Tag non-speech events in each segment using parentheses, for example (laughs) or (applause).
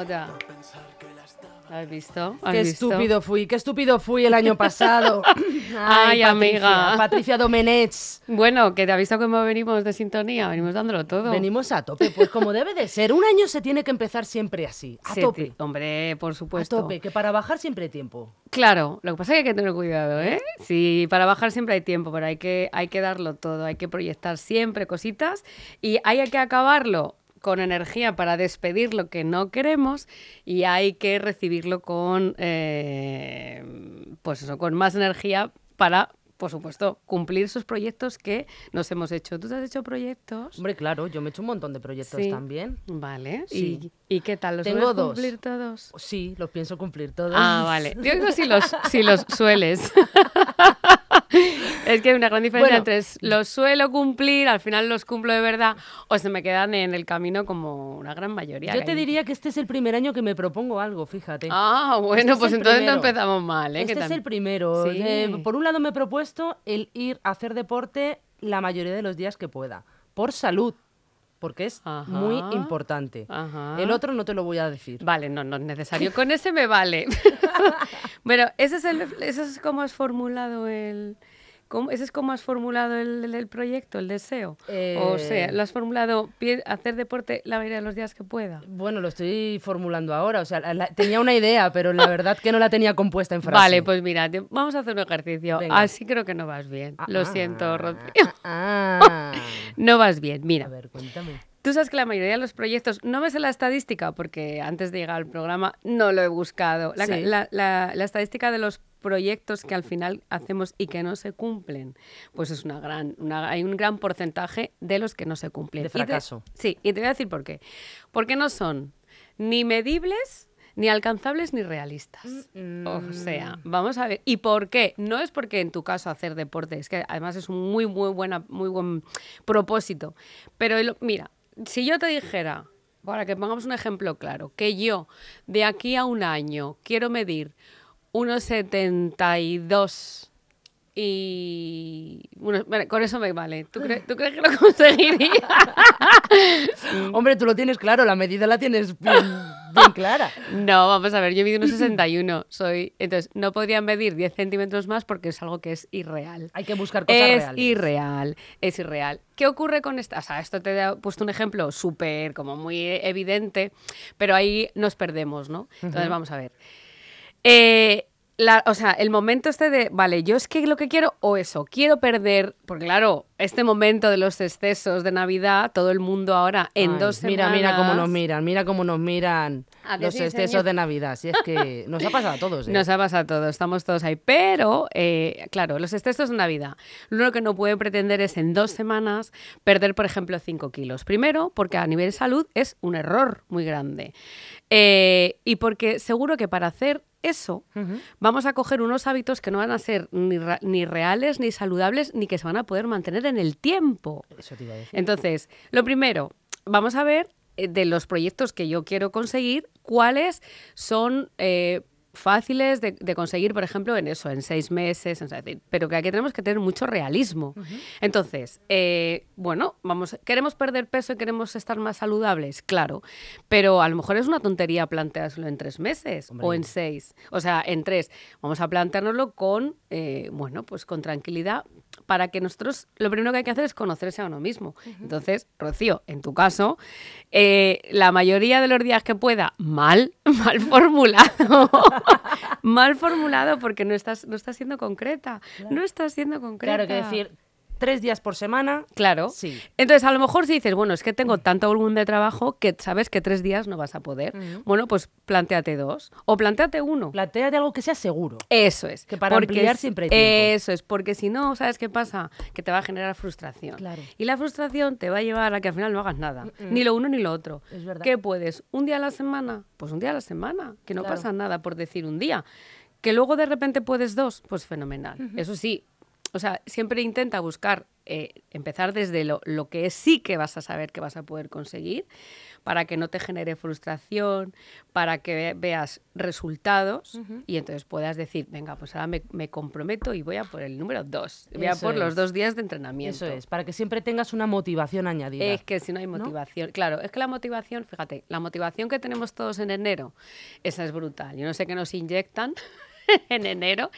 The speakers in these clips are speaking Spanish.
Jota. ¿Has visto? ¿Has Qué visto? estúpido fui, qué estúpido fui el año pasado. (laughs) Ay, amiga. Patricia Domenech. Bueno, que te ha visto cómo venimos de sintonía, venimos dándolo todo. Venimos a tope, pues como debe de ser. Un año se tiene que empezar siempre así, a Sí, tope. Hombre, por A supuesto. tope, que para bajar siempre hay tiempo. Claro, lo que pasa es que hay que tener cuidado, ¿eh? Sí, para bajar siempre hay tiempo, pero hay que, hay que darlo todo, hay que proyectar siempre cositas y hay que acabarlo con energía para despedir lo que no queremos y hay que recibirlo con, eh, pues eso, con más energía para, por supuesto, cumplir esos proyectos que nos hemos hecho. ¿Tú te has hecho proyectos? Hombre, claro, yo me he hecho un montón de proyectos Sí. también. Vale. Sí. ¿Y, y qué tal? ¿Los Tengo dos. cumplir todos? Sí, los pienso cumplir todos. Ah, vale. Yo digo si los, si los (laughs) sueles. (laughs) (laughs) es que hay una gran diferencia Bueno. entre los suelo cumplir, al final los cumplo de verdad, o se me quedan en el camino como una gran mayoría. Yo te hay. diría que este es el primer año que me propongo algo, fíjate. Ah, bueno, Este es pues entonces no empezamos mal, ¿eh? este es el primero. Sí. Eh, por un lado me he propuesto el ir a hacer deporte la mayoría de los días que pueda. Por salud. Porque es Ajá. muy importante. Ajá. El otro no te lo voy a decir. Vale, no, no es necesario. Con ese me vale. (laughs) bueno, ese es, el, ese es como has formulado el... ¿cómo- ¿Ese es como has formulado el, el- proyecto, el deseo? O Eh, sea, lo has formulado hacer deporte la mayoría de los días que pueda. Bueno, lo estoy formulando ahora. O sea, la- la- tenía una idea, pero la verdad que no la tenía compuesta en frase. Vale, pues mira, te- vamos a hacer un ejercicio. Venga. Así creo que no vas bien. Ah, Lo ah, siento, Rocío. ah. (laughs) No vas bien. A Mira, ver, cuéntame. tú sabes que la mayoría de los proyectos, no me sé la estadística porque antes de llegar al programa no lo he buscado. La, Sí. la- la- la estadística de los proyectos que al final hacemos y que no se cumplen, pues es una gran, una- hay un gran porcentaje de los que no se cumplen. De Y te- fracaso. sí, y te voy a decir por qué. Porque no son ni medibles, ni alcanzables, ni realistas. O sea, vamos a ver. ¿Y por qué? No es porque en tu caso hacer deporte, es que además es un muy, muy, buena, muy buen propósito. Pero el- mira, si yo te dijera, para que pongamos un ejemplo claro, que yo de aquí a un año quiero medir unos 72 y... Bueno, con eso me vale. ¿Tú, cre- ¿tú crees que lo (laughs) conseguiría? (laughs) Hombre, tú lo tienes claro, la medida la tienes bien, bien clara. No, vamos a ver, yo mido unos 61, soy, entonces no podría medir 10 centímetros más porque es algo que es irreal. Hay que buscar cosas Es reales. irreal, es irreal. ¿Qué ocurre con esta? O sea, esto te he puesto un ejemplo súper, como muy evidente, pero ahí nos perdemos, ¿no? Entonces, vamos a ver. Eh, la- o sea, el momento este de, vale, yo es que lo que quiero, o eso, quiero perder, porque claro, este momento de los excesos de Navidad, todo el mundo ahora en Ay, dos Mira, semanas... mira cómo nos miran, mira cómo nos miran ¿A que los sí, excesos señor? de Navidad. Si es que (laughs) nos ha pasado a todos. ¿eh? Nos ha pasado a todos, estamos todos ahí. Pero, eh, claro, los excesos de Navidad. Lo único que no puede pretender es en dos semanas perder, por ejemplo, 5 kilos. Primero, porque a nivel de salud es un error muy grande. Eh, y porque seguro que para hacer eso vamos a coger unos hábitos que no van a ser ni, ni reales, ni saludables, ni que se van a poder mantener en el tiempo. Eso te iba a decir. Entonces, lo primero, vamos a ver eh, de los proyectos que yo quiero conseguir, cuáles son eh, fáciles de, de conseguir, por ejemplo, en eso, en seis meses, es decir, pero que aquí tenemos que tener mucho realismo. Entonces, eh, bueno, vamos, queremos perder peso y queremos estar más saludables, claro, pero a lo mejor es una tontería planteárselo en tres meses o en seis, o sea, en tres. Vamos a planteárnoslo con, eh, bueno, pues con tranquilidad para que nosotros, lo primero que hay que hacer es conocerse a uno mismo. Entonces, Rocío, en tu caso, eh, la mayoría de los días que pueda, mal, (laughs) mal formulado. (laughs) mal formulado porque no estás, no estás siendo concreta. No estás siendo concreta. Claro que decir tres días por semana. Claro. Sí. Entonces, a lo mejor si dices, bueno, es que tengo tanto volumen de trabajo que sabes que tres días no vas a poder. Bueno, pues planteate dos o planteate uno. Plantéate algo que sea seguro. Eso es. Que para ampliar es- siempre hay tiempo. Eso es, porque si no, ¿sabes qué pasa? Que te va a generar frustración. Claro. Y la frustración te va a llevar a que al final no hagas nada. Ni lo uno ni lo otro. Es verdad. ¿Qué puedes? ¿Un día a la semana? Pues un día a la semana. Que no Claro. pasa nada por decir un día. Que luego de repente puedes dos, pues fenomenal. Eso sí, o sea, siempre intenta buscar, eh, empezar desde lo, lo que sí que vas a saber que vas a poder conseguir, para que no te genere frustración, para que ve- veas resultados y entonces puedas decir, venga, pues ahora me, me comprometo y voy a por el número dos, voy a por los es. dos días de entrenamiento. Eso es, para que siempre tengas una motivación añadida. Es que si no hay motivación, claro, es que la motivación, fíjate, la motivación que tenemos todos en enero, esa es brutal. Yo no sé qué nos inyectan (laughs) en enero,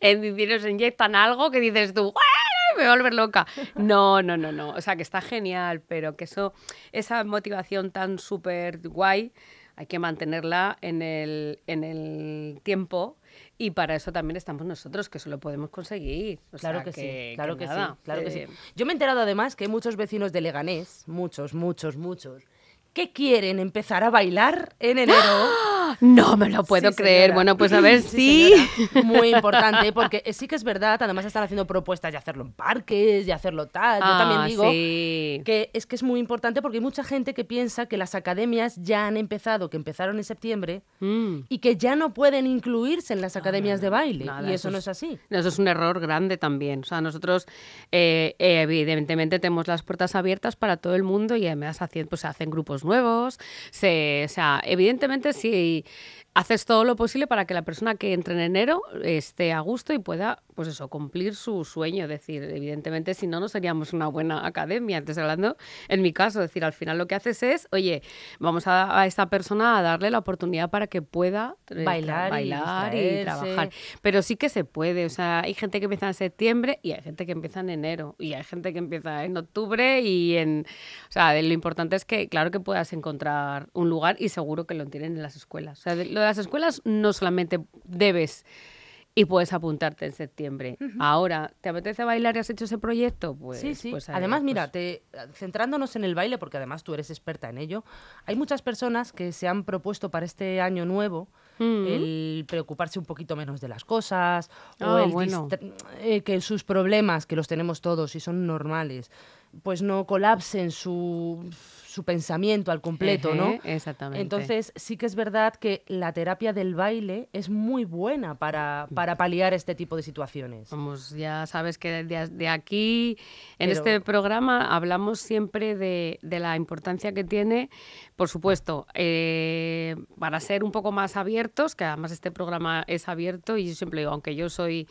en diciembre nos inyectan algo que dices tú, "¡Ah! me voy a volver loca. No, no, no, no. O sea, que está genial, pero que eso, esa motivación tan súper guay, hay que mantenerla en el, en el tiempo. Y para eso también estamos nosotros, que eso lo podemos conseguir. O Claro sea, que, sí, claro que, nada, sí, claro que sí. Yo me he enterado además que hay muchos vecinos de Leganés, muchos, muchos, muchos, que quieren empezar a bailar en enero. No me lo puedo Sí, creer. señora. Bueno, pues a ver si. señora. Muy (laughs) importante, porque sí que es verdad, además están haciendo propuestas de hacerlo en parques, de hacerlo tal. Yo también Ah, digo sí. que es que es muy importante porque hay mucha gente que piensa que las academias ya han empezado, que empezaron en septiembre, Mm. y que ya no pueden incluirse en las academias de baile. Nada, y eso, no es así. Eso es un error grande también. O sea, nosotros, eh, eh, evidentemente, tenemos las puertas abiertas para todo el mundo y además hacen, pues, se hacen grupos nuevos. Se, o sea, evidentemente, haces todo lo posible para que la persona que entre en enero esté a gusto y pueda, pues eso, cumplir su sueño. Es decir, evidentemente, si no, no seríamos una buena academia. Entonces, hablando, en mi caso, es decir, al final lo que haces es, oye, vamos a, a esta persona a darle la oportunidad para que pueda eh, Bailar y bailar y trabajar. Pero sí que se puede, o sea, hay gente que empieza en septiembre y hay gente que empieza en enero y hay gente que empieza en octubre y en... O sea, de- lo importante es que, claro que puedas encontrar un lugar y seguro que lo tienen en las escuelas. O sea, de- lo de las escuelas no solamente debes y puedes apuntarte en septiembre. Ahora, ¿te apetece bailar y has hecho ese proyecto? Pues, sí, sí. pues, además, mira, pues- te- centrándonos en el baile, porque además tú eres experta en ello, hay muchas personas que se han propuesto para este año nuevo Mm. el preocuparse un poquito menos de las cosas, o Ah, el bueno. eh, que sus problemas, que los tenemos todos y son normales, pues no colapsen su, su pensamiento al completo, ¿no? Exactamente. Entonces, sí que es verdad que la terapia del baile es muy buena para, para paliar este tipo de situaciones. Vamos, ya sabes que de, de aquí, en Pero- este programa, hablamos siempre de, de la importancia que tiene, por supuesto, eh, para ser un poco más abiertos, que además este programa es abierto y yo siempre digo, aunque yo soy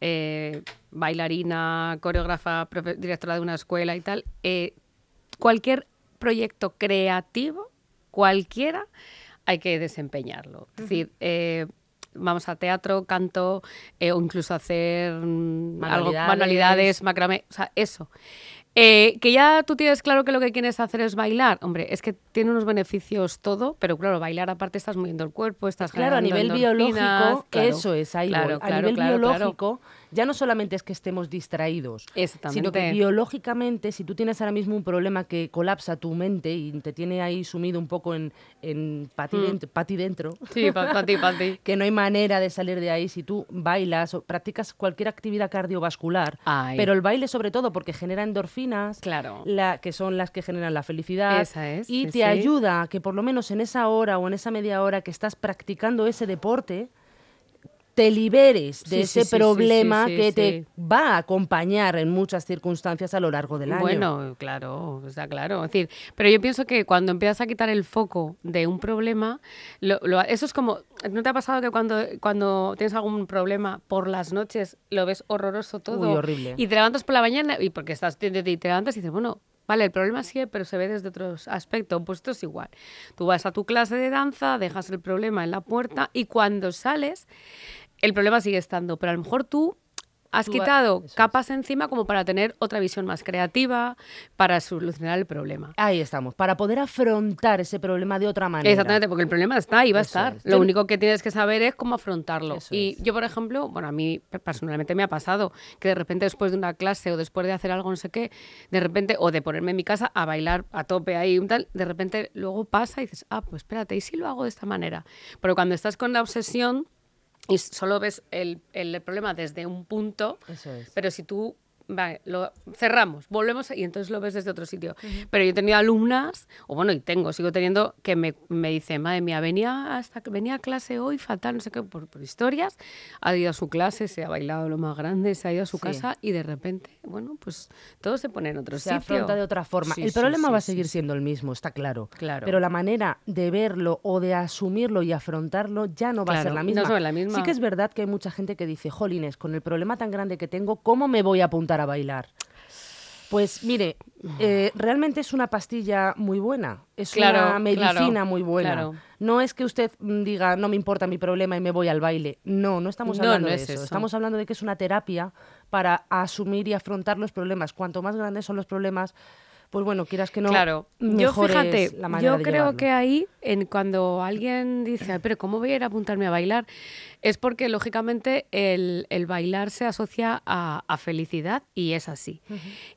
eh, bailarina, coreógrafa, directora de una escuela y tal, eh, cualquier proyecto creativo, cualquiera, hay que desempeñarlo. Es decir, eh, vamos a teatro, canto, eh, o incluso hacer mm, algo, Manualidades. manualidades, macramé, o sea, eso. Eh, que ya tú tienes claro que lo que quieres hacer es bailar. Hombre, es que tiene unos beneficios todo, pero claro, bailar aparte estás moviendo el cuerpo, estás Claro, a nivel biológico, claro, eso es, ahí claro, voy. A claro, nivel claro, claro. biológico, ya no solamente es que estemos distraídos, sino que biológicamente, si tú tienes ahora mismo un problema que colapsa tu mente y te tiene ahí sumido un poco en, en pati, Mm. dentro, pati dentro, Sí, para (laughs) ti, para ti. que no hay manera de salir de ahí si tú bailas o practicas cualquier actividad cardiovascular, Ay. pero el baile sobre todo porque genera endorfinas, Claro. la, que son las que generan la felicidad, Esa es, y sí, te sí. ayuda a que por lo menos en esa hora o en esa media hora que estás practicando ese deporte, te liberes de Sí, ese sí, problema sí, que te va a acompañar en muchas circunstancias a lo largo del año. Bueno, claro, está claro. Es decir, pero yo pienso que cuando empiezas a quitar el foco de un problema, lo- lo- eso es como, ¿no te ha pasado que cuando, cuando tienes algún problema por las noches lo ves horroroso todo? Uy, horrible. Y te levantas por la mañana y porque estás te, te- te levantas y dices, bueno, vale, el problema sigue, pero se ve desde otros aspectos. Pues esto es igual. Tú vas a tu clase de danza, dejas el problema en la puerta y cuando sales, el problema sigue estando, pero a lo mejor tú has Tú quitado es. capas encima como para tener otra visión más creativa, para solucionar el problema. Ahí estamos, para poder afrontar ese problema de otra manera. Exactamente, porque el problema está ahí, va a estar. es. Lo único que tienes que saber es cómo afrontarlo. Eso y es. yo, por ejemplo, bueno, a mí personalmente me ha pasado que de repente después de una clase o después de hacer algo no sé qué, de repente, o de ponerme en mi casa a bailar a tope ahí, un tal, de repente luego pasa y dices, ah, pues espérate, ¿y si lo hago de esta manera? Pero cuando estás con la obsesión y solo ves el, el problema desde un punto, Eso es. pero si tú vale, lo cerramos, volvemos y entonces lo ves desde otro sitio. Pero yo he tenido alumnas, o bueno, y tengo, sigo teniendo, que me, me dicen, madre mía, venía, hasta, venía a clase hoy fatal, no sé qué, por, por historias, ha ido a su clase, se ha bailado lo más grande, se ha ido a su Sí. casa y de repente, bueno, pues todo se pone en otro se sitio. afronta de otra forma. Sí, el sí, problema va a seguir siendo el mismo, está claro. Claro. Pero la manera de verlo o de asumirlo y afrontarlo ya no va a ser Claro, la no misma. es la misma. Sí que es verdad que hay mucha gente que dice, jolines, con el problema tan grande que tengo, ¿cómo me voy a apuntar a bailar? Pues mire, eh, realmente es una pastilla muy buena, es Claro, una medicina claro, muy buena. claro. No es que usted mm, diga, no me importa mi problema y me voy al baile. No, no estamos No, hablando no de es eso. eso. Estamos hablando de que es una terapia para asumir y afrontar los problemas. Cuanto más grandes son los problemas, pues bueno, quieras que no, claro, yo fíjate, la manera yo de creo llevarlo. que ahí, en cuando alguien dice, "Ay, pero ¿cómo voy a ir a apuntarme a bailar? Es porque, lógicamente, el, el bailar se asocia a, a felicidad y es así.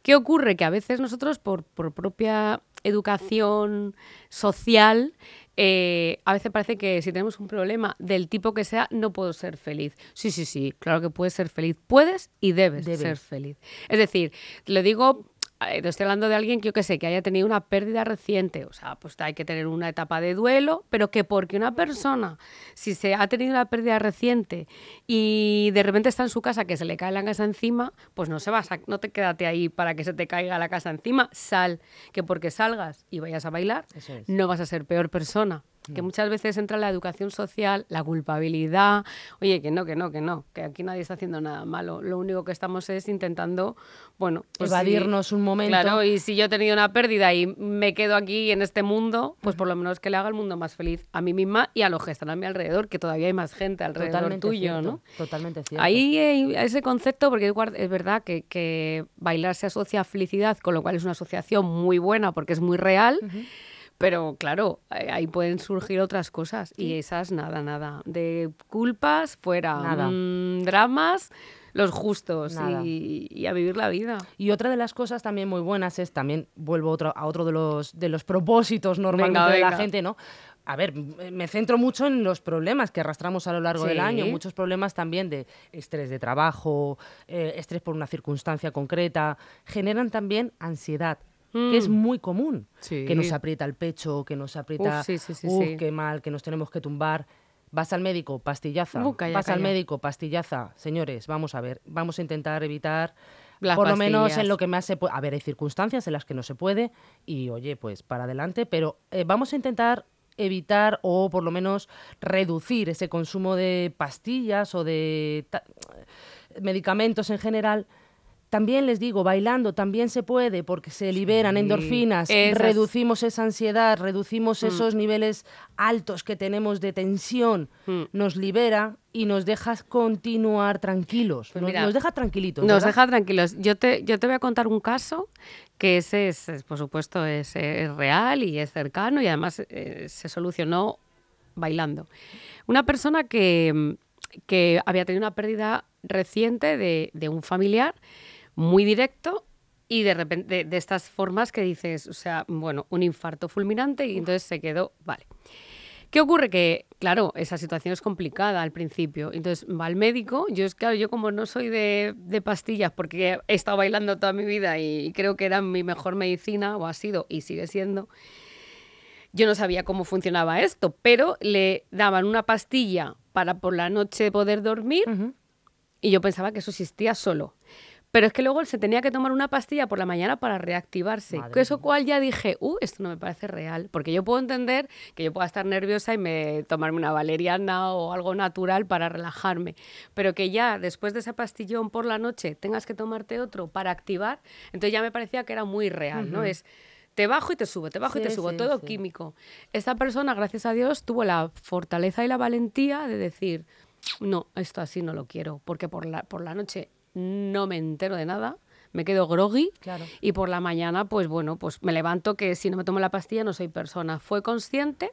¿Qué ocurre? Que a veces nosotros, por, por propia educación social, eh, a veces parece que si tenemos un problema del tipo que sea, no puedo ser feliz. Sí, sí, sí, claro que puedes ser feliz. Puedes y debes, Debes. ser feliz. Es decir, lo digo, estoy hablando de alguien que yo que sé, que haya tenido una pérdida reciente. O sea, pues hay que tener una etapa de duelo, pero que porque una persona, si se ha tenido una pérdida reciente y de repente está en su casa, que se le cae la casa encima, pues no se va a no te quédate ahí para que se te caiga la casa encima. Sal, que porque salgas y vayas a bailar, es. no vas a ser peor persona. Mm. Que muchas veces entra la educación social, la culpabilidad. Oye, que no, que no, que no, que aquí nadie está haciendo nada malo. Lo único que estamos es intentando, bueno, pues Evadirnos un momento. Claro, y si yo he tenido una pérdida y me quedo aquí en este mundo, pues por lo menos que le haga el mundo más feliz a mí misma y a los que están a mi alrededor, que todavía hay más gente alrededor Totalmente tuyo, cierto, ¿no? Totalmente cierto. Ahí hay ese concepto, porque es verdad que, que bailar se asocia a felicidad, con lo cual es una asociación muy buena porque es muy real. Pero claro, eh, ahí pueden surgir otras cosas y esas nada, nada. De culpas fuera, Nada. Mm, dramas los justos y, y a vivir la vida. Y otra de las cosas también muy buenas es, también vuelvo otro, a otro de los, de los propósitos normalmente Venga, de la gente, ¿no? A ver, m- me centro mucho en los problemas que arrastramos a lo largo del año, muchos problemas también de estrés de trabajo, eh, estrés por una circunstancia concreta, generan también ansiedad, que es Mm. muy común, Sí. que nos aprieta el pecho, que nos aprieta, Uf, sí, sí, sí, "Uf, sí. qué mal, que nos tenemos que tumbar. Vas al médico, pastillaza. Uh, calla, Vas al médico, pastillaza. Señores, vamos a ver, vamos a intentar evitar Las por lo menos en lo que más se puede. A ver, hay circunstancias en las que no se puede y, oye, pues para adelante, pero eh, vamos a intentar evitar o por lo menos reducir ese consumo de pastillas o de ta- medicamentos en general. También les digo, bailando también se puede porque se liberan Sí, endorfinas, esas- reducimos esa ansiedad, reducimos Mm. esos niveles altos que tenemos de tensión, Mm. nos libera y nos deja continuar tranquilos, Pues nos, mira, nos deja tranquilitos. Nos deja tranquilos. Yo te, yo te voy a contar un caso que ese es, es, por supuesto, es, es real y es cercano y además eh, se solucionó bailando. Una persona que, que había tenido una pérdida reciente de, de un familiar muy directo y de repente de, de estas formas que dices, o sea, bueno, un infarto fulminante y entonces se quedó, vale. ¿Qué ocurre? Que, claro, esa situación es complicada al principio. Entonces va al médico. Yo, es claro, yo como no soy de, de pastillas, porque he estado bailando toda mi vida y creo que era mi mejor medicina, o ha sido y sigue siendo, yo no sabía cómo funcionaba esto, pero le daban una pastilla para por la noche poder dormir y yo pensaba que eso existía solo. Pero es que luego se tenía que tomar una pastilla por la mañana para reactivarse. Madre que eso cual ya dije, uh, esto no me parece real. Porque yo puedo entender que yo pueda estar nerviosa y me tomarme una valeriana o algo natural para relajarme. Pero que ya después de ese pastillón por la noche tengas que tomarte otro para activar, entonces ya me parecía que era muy real, ¿no? Es te bajo y te subo, te bajo y te subo, sí, todo sí. químico. Esta persona, gracias a Dios, tuvo la fortaleza y la valentía de decir, no, esto así no lo quiero, porque por la, por la noche no me entero de nada, me quedo groggy Claro. y por la mañana, pues bueno, pues me levanto que si no me tomo la pastilla no soy persona. Fue consciente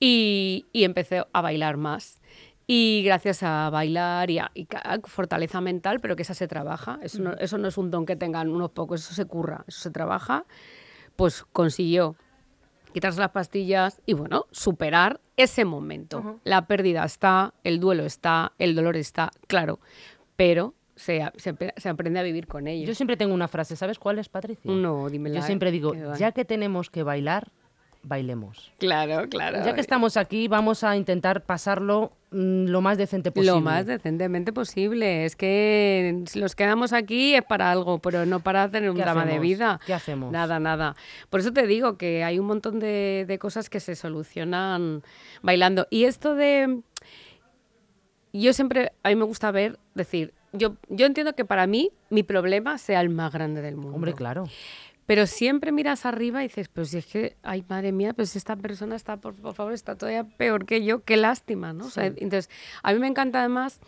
y, y empecé a bailar más. Y gracias a bailar y a, y ca- a fortaleza mental, pero que esa se trabaja, eso no, eso no es un don que tengan unos pocos, eso se curra, eso se trabaja, pues consiguió quitarse las pastillas y bueno, superar ese momento. La pérdida está, el duelo está, el dolor está, claro, pero se, se apre- se aprende a vivir con ello. Yo siempre tengo una frase, ¿sabes cuál es, Patricia? no, dímela. Yo siempre digo, que va. ya que tenemos que bailar, bailemos. Claro, claro. Ya que estamos aquí, vamos a intentar pasarlo mm, lo más decente posible. Lo más decentemente posible. Es que si los quedamos aquí es para algo, pero no para tener un ¿Qué drama de vida. ¿Qué hacemos? Nada, nada. Por eso te digo que hay un montón de, de cosas que se solucionan bailando. Y esto de... Yo siempre, a mí me gusta ver, decir, yo, yo entiendo que para mí mi problema sea el más grande del mundo. Hombre, claro. Pero siempre miras arriba y dices, pues si es que, ay, madre mía, pues esta persona está, por, por favor, está todavía peor que yo, qué lástima, ¿no? O sea, entonces, a mí me encanta además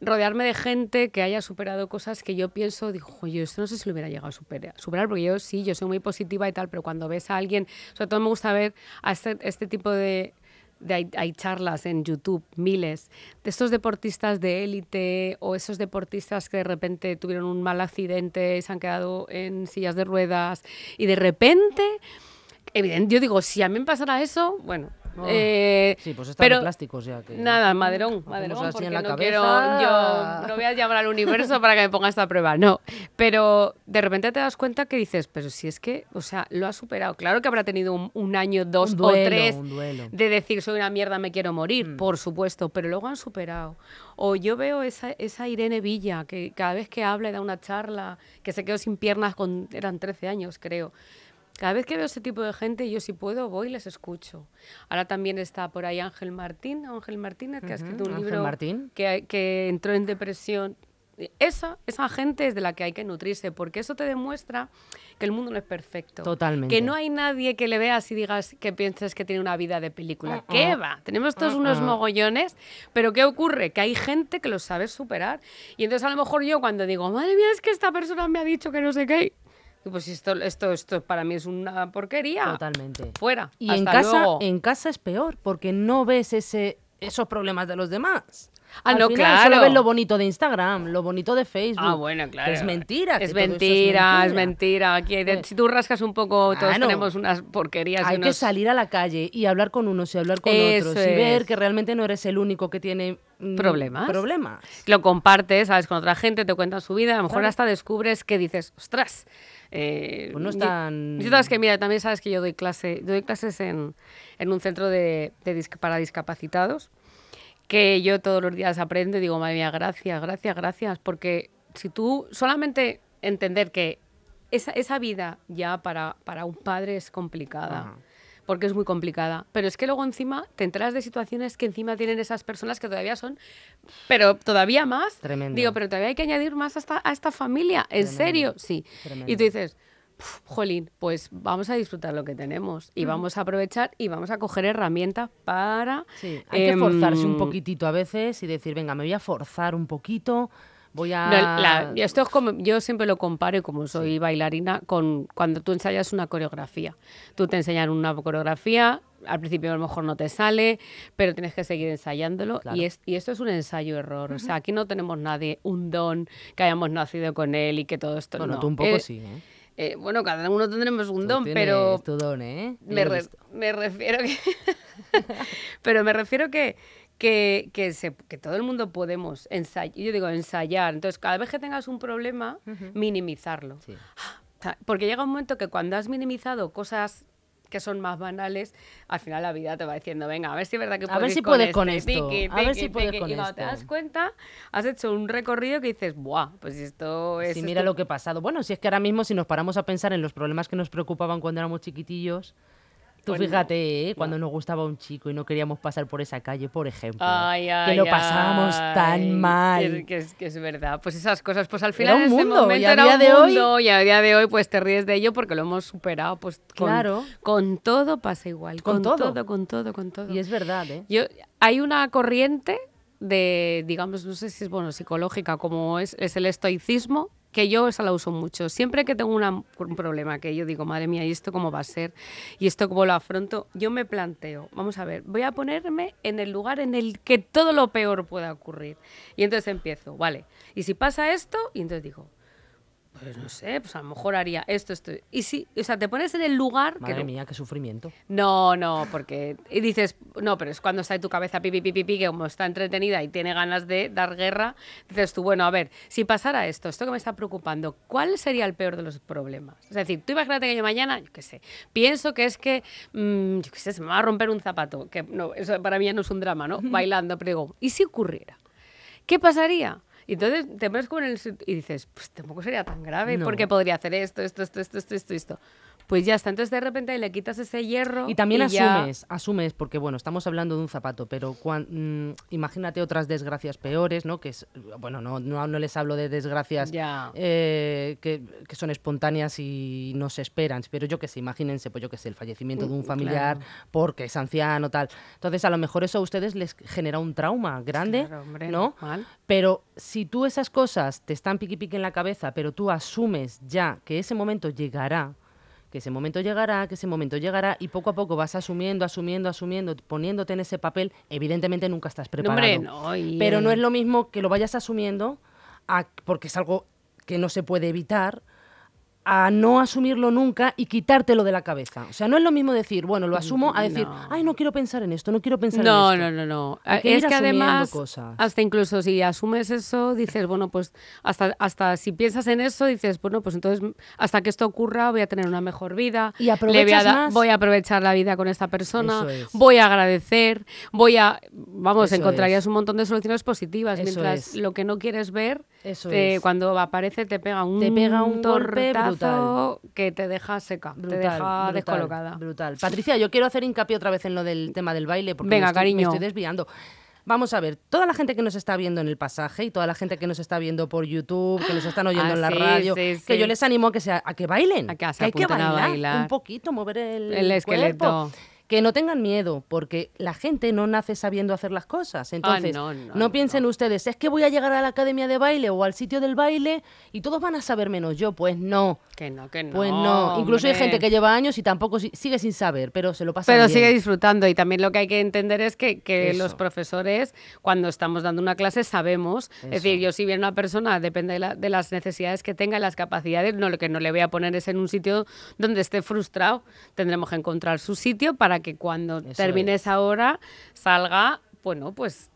rodearme de gente que haya superado cosas que yo pienso, digo, "Jo, yo esto no sé si lo hubiera llegado a superar, superar, porque yo sí, yo soy muy positiva y tal, pero cuando ves a alguien, sobre todo me gusta ver a este, este tipo de, de hay, hay charlas en YouTube, miles, de estos deportistas de élite o esos deportistas que de repente tuvieron un mal accidente se han quedado en sillas de ruedas y de repente, evidente, yo digo, si a mí me pasara eso, bueno, Oh. eh, Sí, pues está de plásticos ya que... Nada, maderón, maderón, porque no cabeza. quiero, yo no voy a llamar al universo para que me ponga esta prueba, no. Pero de repente te das cuenta que dices, pero si es que, o sea, lo ha superado. Claro que habrá tenido un, un año, dos Un duelo, o tres de decir soy una mierda, me quiero morir, Mm. por supuesto, pero luego han superado. O yo veo esa, esa Irene Villa, que cada vez que habla y da una charla, que se quedó sin piernas con, eran 13 años, creo. Cada vez que veo ese tipo de gente, yo si puedo voy y les escucho. Ahora también está por ahí Ángel Martín, Ángel Martínez, que ha escrito un Ángel libro Martín. que, que entró en depresión. Esa, esa gente es de la que hay que nutrirse, porque eso te demuestra que el mundo no es perfecto. Totalmente. Que no hay nadie que le veas y digas que pienses que tiene una vida de película. Uh-uh. ¿Qué va? Tenemos todos unos Uh-uh. mogollones, pero ¿qué ocurre? Que hay gente que lo sabe superar. Y entonces a lo mejor yo cuando digo, madre mía, es que esta persona me ha dicho que no sé qué, pues esto, esto, esto para mí es una porquería. Totalmente. Fuera. Y en Hasta casa, luego. en casa es peor, porque no ves ese, esos problemas de los demás. Ah, Al no, final claro. Solo ves lo bonito de Instagram, lo bonito de Facebook. Ah, bueno, claro. Que es mentira. que Es todo eso mentira, es mentira. Aquí hay de- si tú rascas un poco, todos Claro. tenemos unas porquerías. Hay que unos- salir a la calle y hablar con unos y hablar con Eso otros y ver es. que realmente no eres el único que tiene mm, Problemas. problemas. Lo compartes, sabes, con otra gente, te cuentan su vida. A lo mejor Claro. hasta descubres que dices, ostras. Eh, Pues no es yo- tan- yo sabes que, mira, también sabes que yo doy clase, doy clases en, en un centro de, de para discapacitados. que yo todos los días aprendo y digo, madre mía, gracias, gracias, gracias, porque si tú solamente entender que esa, esa vida ya para, para un padre es complicada. Porque es muy complicada. Pero es que luego encima te enteras de situaciones que encima tienen esas personas que todavía son, pero todavía más. Tremendo. Digo, pero todavía hay que añadir más a esta, a esta familia. ¿En Tremendo. serio? Sí. Tremendo. Y tú dices, "Puf, jolín, pues vamos a disfrutar lo que tenemos y vamos a aprovechar y vamos a coger herramientas para... Sí, hay que em, forzarse un poquitito a veces y decir, venga, me voy a forzar un poquito, voy a... No, la- esto es como, yo siempre lo comparo, y como soy bailarina, con cuando tú ensayas una coreografía. Tú te enseñan una coreografía, al principio a lo mejor no te sale, pero tienes que seguir ensayándolo. Claro. Y, es, y esto es un ensayo-error. O sea, aquí no tenemos nadie, un don, que hayamos nacido con él y que todo esto. Bueno, no. tú un poco Eh, sí, ¿eh? eh, bueno, cada uno tendremos un Tú don, pero tu don, ¿eh? Me, re- me refiero que (laughs) pero me refiero que que, que, se- que todo el mundo podemos ensayar yo digo ensayar entonces cada vez que tengas un problema minimizarlo Sí. O sea, porque llega un momento que cuando has minimizado cosas que son más banales, al final la vida te va diciendo, venga, a ver si es verdad que A puedes ver si con puedes este, con esto, tiqui, a ver si puedes tiqui". con y cuando te esto. das cuenta, has hecho un recorrido que dices, ¡buah! Pues esto es... Sí, mira estu- lo que ha pasado. Bueno, si es que ahora mismo si nos paramos a pensar en los problemas que nos preocupaban cuando éramos chiquitillos, tú Pues no, fíjate, ¿eh? cuando nos gustaba un chico y no queríamos pasar por esa calle, por ejemplo, Ay, que ay, lo pasábamos ay, tan mal. Que, que es, que es verdad. Pues esas cosas, pues al Era final un en ese mundo, y momento a era día un de hoy- mundo, y a día de hoy pues te ríes de ello porque lo hemos superado. Pues con, Claro. con todo pasa igual. Con Con, todo. todo. con todo, con todo. Y es verdad, ¿eh? Yo, hay una corriente de, digamos, no sé si es bueno, psicológica, como es, es el estoicismo, que yo esa la uso mucho. Siempre que tengo una- un problema que yo digo, madre mía, ¿y esto cómo va a ser? ¿Y esto cómo lo afronto? Yo me planteo, vamos a ver, voy a ponerme en el lugar en el que todo lo peor pueda ocurrir. Y entonces empiezo, vale, y si pasa esto, y entonces digo, pues no sé, pues a lo mejor haría esto, esto. Y sí, o sea, te pones en el lugar Madre que... mía, qué sufrimiento. No, no, porque y dices, no, pero es cuando está en tu cabeza pipi, pipi, pipi, que como está entretenida y tiene ganas de dar guerra, dices tú, bueno, a ver, si pasara esto, esto que me está preocupando, ¿cuál sería el peor de los problemas? Es decir, tú imagínate que yo mañana, yo qué sé, pienso que es que, mm, yo qué sé, se me va a romper un zapato, que no, eso para mí ya no es un drama, ¿no? Bailando, pero digo, ¿y si ocurriera? ¿Qué pasaría? Y entonces te pones como en el y dices, pues tampoco sería tan grave, No. porque podría hacer esto, esto, esto, esto, esto, esto, esto. Pues ya está, entonces de repente le quitas ese hierro. Y también asumes, asumes, porque bueno, estamos hablando de un zapato, pero cuan- mm, imagínate otras desgracias peores, ¿no? Que es, bueno, no, no, no les hablo de desgracias Ya. eh, que, que son espontáneas y no se esperan, pero yo que sé, imagínense, pues yo que sé, el fallecimiento de un Mm, familiar claro. porque es anciano, tal. Entonces, a lo mejor eso a ustedes les genera un trauma grande, Claro, hombre, ¿no? Pero si tú esas cosas te están piqui piqui en la cabeza, pero tú asumes ya que ese momento llegará, que ese momento llegará, que ese momento llegará, y poco a poco vas asumiendo, asumiendo, asumiendo, poniéndote en ese papel, evidentemente nunca estás No, preparado. hombre, no, y pero no es lo mismo que lo vayas asumiendo, a- porque es algo que no se puede evitar, a no asumirlo nunca y quitártelo de la cabeza. O sea, no es lo mismo decir, bueno, lo asumo, a decir, No. ay, no quiero pensar en esto, no quiero pensar No, en no, esto. no, no. Hay que es ir que además, cosas. hasta incluso si asumes eso, dices, bueno, pues hasta, hasta si piensas en eso, dices, bueno, pues entonces hasta que esto ocurra voy a tener una mejor vida. Y le voy a, aprovechas más. voy a aprovechar la vida con esta persona, Eso es. voy a agradecer, voy a, vamos, Eso encontrarías es. un montón de soluciones positivas, Eso mientras es. lo que no quieres ver, Eso te- es. cuando aparece te pega un, Te pega un golpe tortazo que te deja seca, te deja descolocada. Brutal. Patricia, yo quiero hacer hincapié otra vez en lo del tema del baile, porque Venga, me, estoy, me cariño. estoy desviando. Vamos a ver, toda la gente que nos está viendo en el pasaje y toda la gente que nos está viendo por YouTube, que nos están oyendo Ah, en la sí, radio, sí, que yo les animo a que, se, a que bailen. A que se hay que bailar, bailar. un poquito, mover el, El esqueleto. cuerpo. Que no tengan miedo, porque la gente no nace sabiendo hacer las cosas. Entonces, Ah, no, no, no. piensen ustedes, es que voy a llegar a la academia de baile o al sitio del baile y todos van a saber menos yo. Pues no. Que no, que no. Pues no, incluso hay gente que lleva años y tampoco si- sigue sin saber, pero se lo pasa Pero bien. sigue disfrutando y también lo que hay que entender es que, que los profesores cuando estamos dando una clase sabemos, es decir, yo si viene una persona, depende de, la- de las necesidades que tenga las capacidades, no, lo que no le voy a poner es en un sitio donde esté frustrado, tendremos que encontrar su sitio para que cuando Eso termine es. esa hora salga, bueno, pues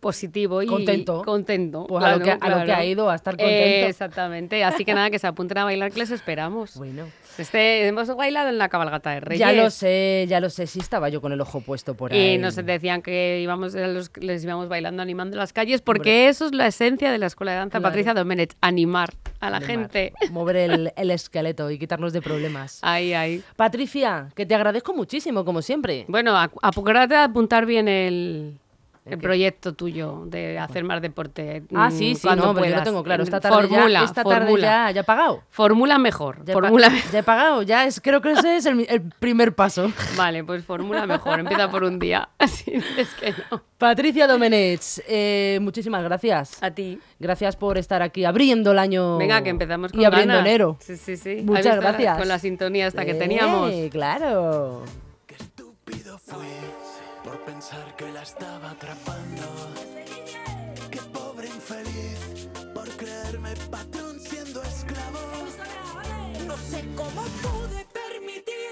positivo y Contento. contento. Pues a lo que- a lo que claro. ha ido, a estar Eh, contento. exactamente, así que nada, que se apunten a bailar que les esperamos. Bueno, Este, hemos bailado en la cabalgata de Reyes. ya lo sé, ya lo sé, sí estaba yo con el ojo puesto por ahí. Y nos decían que íbamos, los- les íbamos bailando animando las calles, porque eso es la esencia de la Escuela de Danza Claro. Patricia Domenech, animar a la Animar, gente. Mover el, el esqueleto y quitarnos de problemas. (laughs) Ahí, ahí. Patricia, que te agradezco muchísimo, como siempre. Bueno, acu- acuérdate de apuntar bien el, ¿El proyecto tuyo de hacer más deporte. Ah, mm, sí, sí, cuando no, pero yo lo tengo claro. Esta tarde, formula, ya, esta tarde formula. ya, ya he pagado. Formula mejor. Ya formula ya he pagado, ya es, creo que ese es el, el primer paso. (laughs) Vale, pues formula mejor. Empieza por un día. (laughs) Así es que no. Patricia Domenech, eh, muchísimas gracias. A ti. Gracias por estar aquí abriendo el año. Venga, que empezamos con Y abriendo ganas. enero. Sí, sí, sí. ¿Has Muchas la- gracias. Con la sintonía hasta que Eh, teníamos. Claro. Qué estúpido fui por pensar que la estaba atrapando. Qué pobre infeliz por creerme patrón siendo esclavo. No sé cómo pude permitir